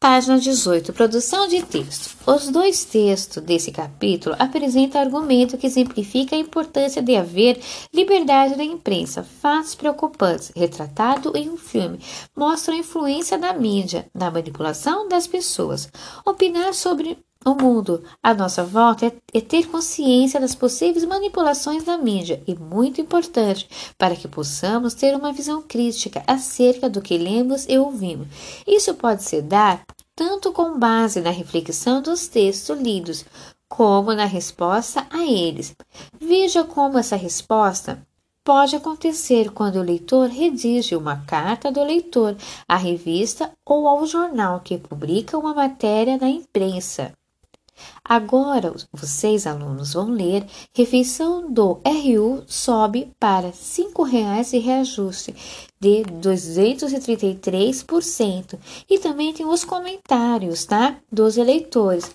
Página 18. Produção de texto. Os dois textos desse capítulo apresentam argumento que exemplifica a importância de haver liberdade da imprensa. Fatos preocupantes, retratado em um filme, mostram a influência da mídia na manipulação das pessoas. Opinar sobre o mundo à nossa volta é, é, ter consciência das possíveis manipulações da mídia e muito importante para que possamos ter uma visão crítica acerca do que lemos e ouvimos. Isso pode se dar tanto com base na reflexão dos textos lidos, como na resposta a eles. Veja como essa resposta pode acontecer quando o leitor redige uma carta do leitor à revista ou ao jornal que publica uma matéria na imprensa. Agora, vocês alunos vão ler refeição do RU sobe para R$ 5,00 e reajuste de 233%. E também tem os comentários, tá? Dos eleitores.